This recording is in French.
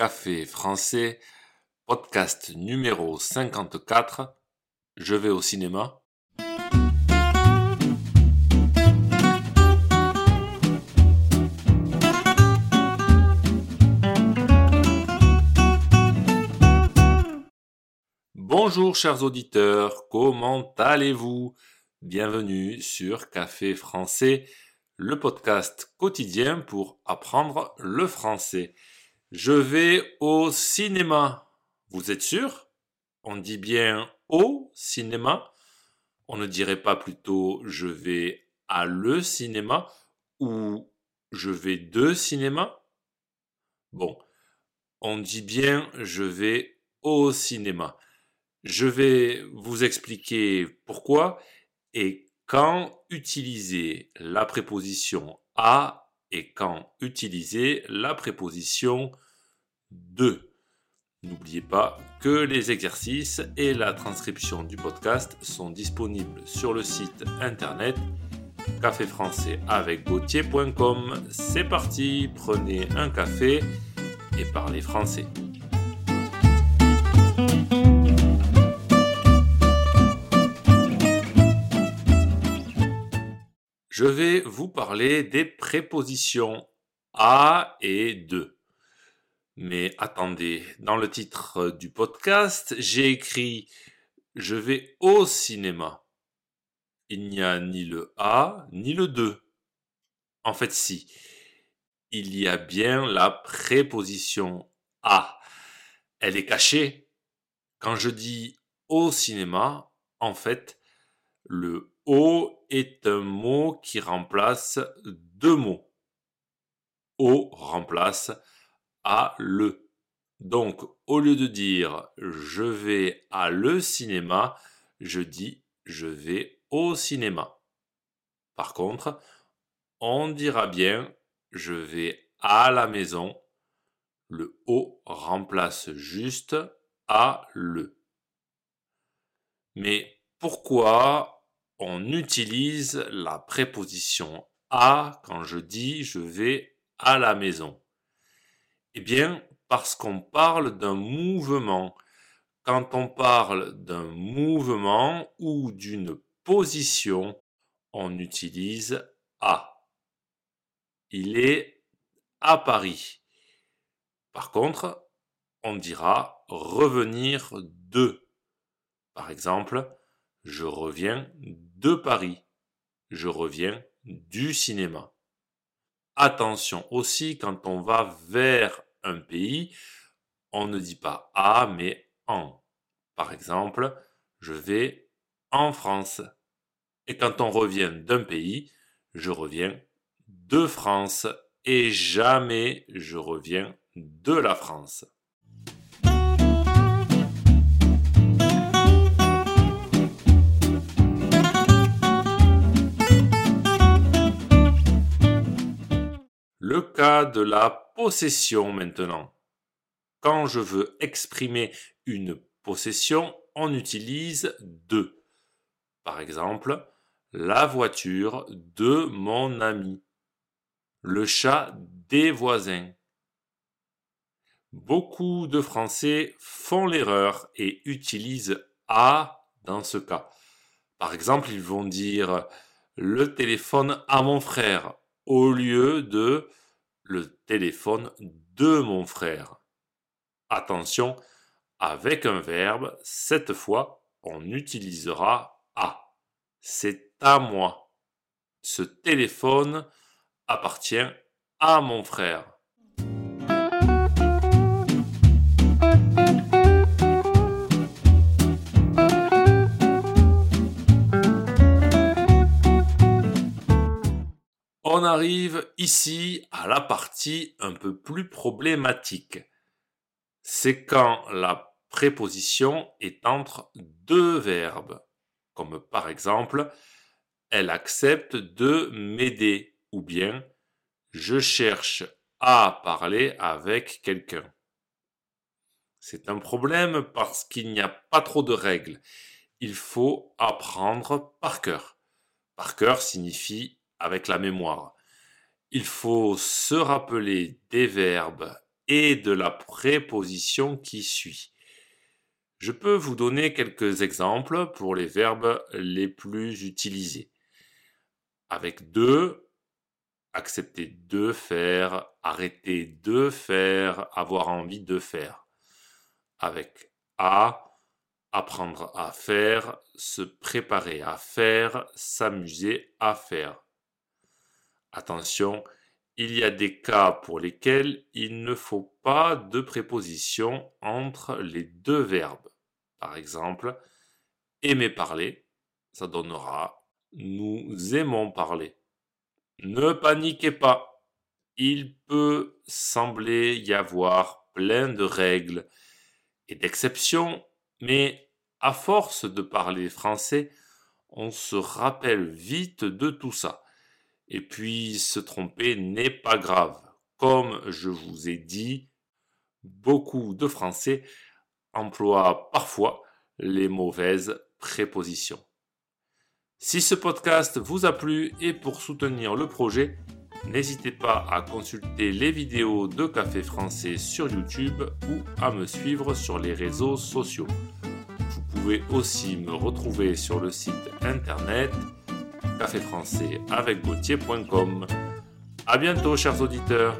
Café français, podcast numéro 54. Je vais au cinéma. Bonjour chers auditeurs, comment allez-vous? Bienvenue sur Café français, le podcast quotidien pour apprendre le français. Je vais au cinéma. Vous êtes sûr? On dit bien au cinéma On ne dirait pas plutôt je vais à le cinéma ou je vais de cinéma Bon, on dit bien je vais au cinéma. Je vais vous expliquer pourquoi et quand utiliser la préposition à et quand utiliser la préposition de. N'oubliez pas que les exercices et la transcription du podcast sont disponibles sur le site internet café français avec C'est parti, prenez un café et parlez français. Je vais vous parler des prépositions à et de. Mais attendez, dans le titre du podcast, j'ai écrit je vais au cinéma. Il n'y a ni le à ni le de. En fait, si. Il y a bien la préposition à. Elle est cachée. Quand je dis au cinéma, en fait, le au est un mot qui remplace deux mots. Au remplace à le. Donc, au lieu de dire je vais à le cinéma, je dis je vais au cinéma. Par contre, on dira bien je vais à la maison. Le au remplace juste à le. Mais pourquoi on utilise la préposition à quand je dis je vais à la maison Eh bien, parce qu'on parle d'un mouvement. Quand on parle d'un mouvement ou d'une position, on utilise à. Il est à Paris. Par contre, on dira revenir de. Par exemple, je reviens de Paris. Je reviens du cinéma. Attention aussi, quand on va vers un pays, on ne dit pas à, mais en. Par exemple, je vais en France. Et quand on revient d'un pays, je reviens de France et jamais je reviens de la France. De la possession maintenant. Quand je veux exprimer une possession, on utilise de. Par exemple, la voiture de mon ami, le chat des voisins. Beaucoup de Français font l'erreur et utilisent à dans ce cas. Par exemple, ils vont dire le téléphone à mon frère au lieu de le téléphone de mon frère. Attention, avec un verbe, cette fois, on utilisera à. C'est à moi. Ce téléphone appartient à mon frère. On arrive ici à la partie un peu plus problématique. C'est quand la préposition est entre deux verbes, comme par exemple elle accepte de m'aider ou bien je cherche à parler avec quelqu'un. C'est un problème parce qu'il n'y a pas trop de règles. Il faut apprendre par cœur. Par cœur signifie avec la mémoire. Il faut se rappeler des verbes et de la préposition qui suit. Je peux vous donner quelques exemples pour les verbes les plus utilisés. Avec de, accepter de faire, arrêter de faire, avoir envie de faire. Avec à, apprendre à faire, se préparer à faire, s'amuser à faire. Attention, il y a des cas pour lesquels il ne faut pas de préposition entre les deux verbes. Par exemple, aimer parler, ça donnera nous aimons parler. Ne paniquez pas. Il peut sembler y avoir plein de règles et d'exceptions, mais à force de parler français, on se rappelle vite de tout ça. Et puis se tromper n'est pas grave. Comme je vous ai dit, beaucoup de Français emploient parfois les mauvaises prépositions. Si ce podcast vous a plu et pour soutenir le projet, n'hésitez pas à consulter les vidéos de Café Français sur YouTube ou à me suivre sur les réseaux sociaux. Vous pouvez aussi me retrouver sur le site internet caféfrançais avec A bientôt chers auditeurs